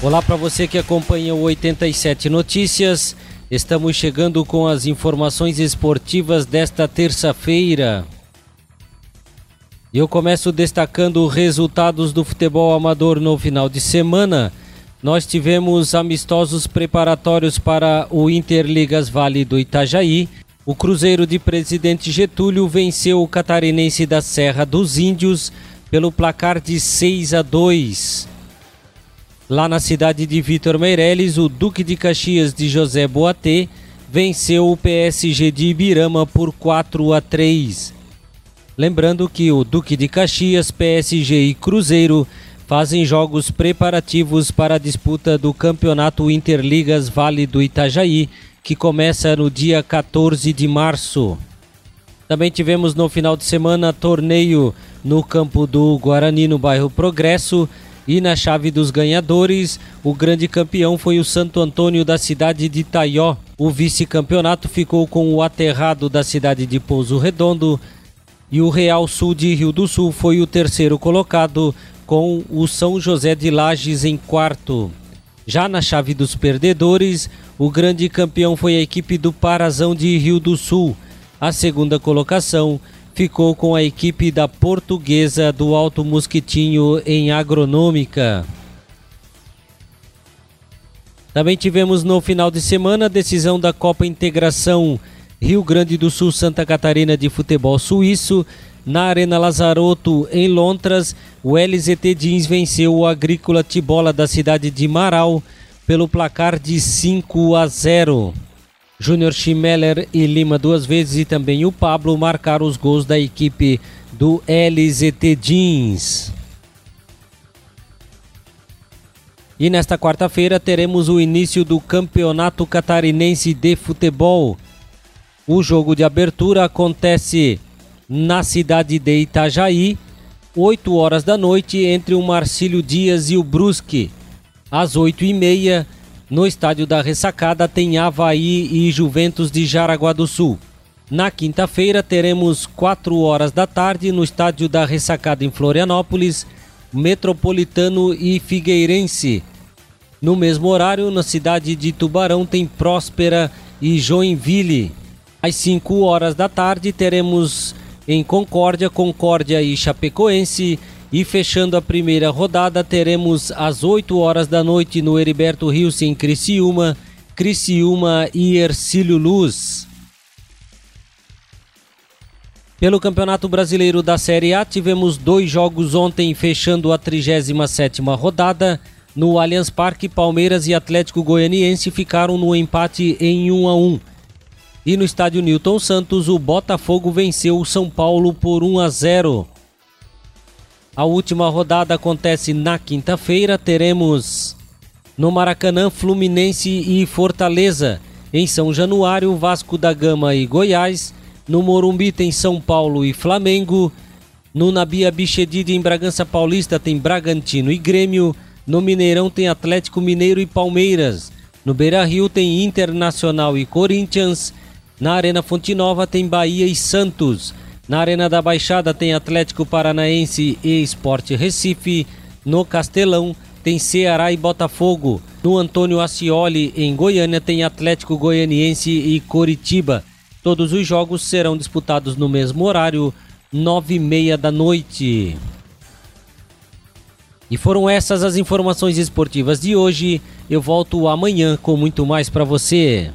Olá para você que acompanha o 87 Notícias. Estamos chegando com as informações esportivas desta terça-feira. Eu começo destacando resultados do futebol amador no final de semana. Nós tivemos amistosos preparatórios para o Interligas Vale do Itajaí. O Cruzeiro de Presidente Getúlio venceu o Catarinense da Serra dos Índios pelo placar de 6 a 2. Lá na cidade de Vitor Meirelles, o Duque de Caxias de José Boatê venceu o PSG de Ibirama por 4 a 3. Lembrando que o Duque de Caxias, PSG e Cruzeiro fazem jogos preparativos para a disputa do Campeonato Interligas Vale do Itajaí, que começa no dia 14 de março. Também tivemos no final de semana torneio no campo do Guarani, no bairro Progresso, e na chave dos ganhadores, o grande campeão foi o Santo Antônio da cidade de Taió. O vice-campeonato ficou com o Aterrado da cidade de Pouso Redondo. E o Real Sul de Rio do Sul foi o terceiro colocado, com o São José de Lages em quarto. Já na chave dos perdedores, o grande campeão foi a equipe do Parazão de Rio do Sul. A segunda colocação ficou com a equipe da Portuguesa do Alto Mosquitinho em Agronômica. Também tivemos no final de semana a decisão da Copa Integração Rio Grande do Sul Santa Catarina de futebol suíço. Na Arena Lazaroto, em Lontras, o LZT Jeans venceu o Agrícola Tibola da cidade de Marau pelo placar de 5 a 0. Júnior Schmeller e Lima duas vezes e também o Pablo marcaram os gols da equipe do LZT Jeans. E nesta quarta-feira teremos o início do Campeonato Catarinense de Futebol. O jogo de abertura acontece na cidade de Itajaí, 8 horas da noite, entre o Marcílio Dias e o Brusque. Às 8 e meia, no estádio da Ressacada tem Havaí e Juventus de Jaraguá do Sul. Na quinta-feira teremos 4 horas da tarde no estádio da Ressacada em Florianópolis, Metropolitano e Figueirense. No mesmo horário, na cidade de Tubarão tem Próspera e Joinville. Às 5 horas da tarde teremos em Concórdia, Concórdia e Chapecoense e fechando a primeira rodada, teremos às 8 horas da noite no Heriberto Rios em Criciúma, Criciúma e Ercílio Luz. Pelo Campeonato Brasileiro da Série A, tivemos dois jogos ontem, fechando a 37ª rodada. No Allianz Parque, Palmeiras e Atlético Goianiense ficaram no empate em 1 a 1. E no estádio Newton Santos, o Botafogo venceu o São Paulo por 1 a 0. A última rodada acontece na quinta-feira. Teremos no Maracanã Fluminense e Fortaleza. Em São Januário, Vasco da Gama e Goiás. No Morumbi tem São Paulo e Flamengo. No Nabia Bichedid em Bragança Paulista tem Bragantino e Grêmio. No Mineirão tem Atlético Mineiro e Palmeiras. No Beira Rio tem Internacional e Corinthians. Na Arena Fonte Nova tem Bahia e Santos. Na Arena da Baixada tem Atlético Paranaense e Esporte Recife. No Castelão tem Ceará e Botafogo. No Antônio Ascioli, em Goiânia, tem Atlético Goianiense e Coritiba. Todos os jogos serão disputados no mesmo horário, nove e meia da noite. E foram essas as informações esportivas de hoje. Eu volto amanhã com muito mais para você.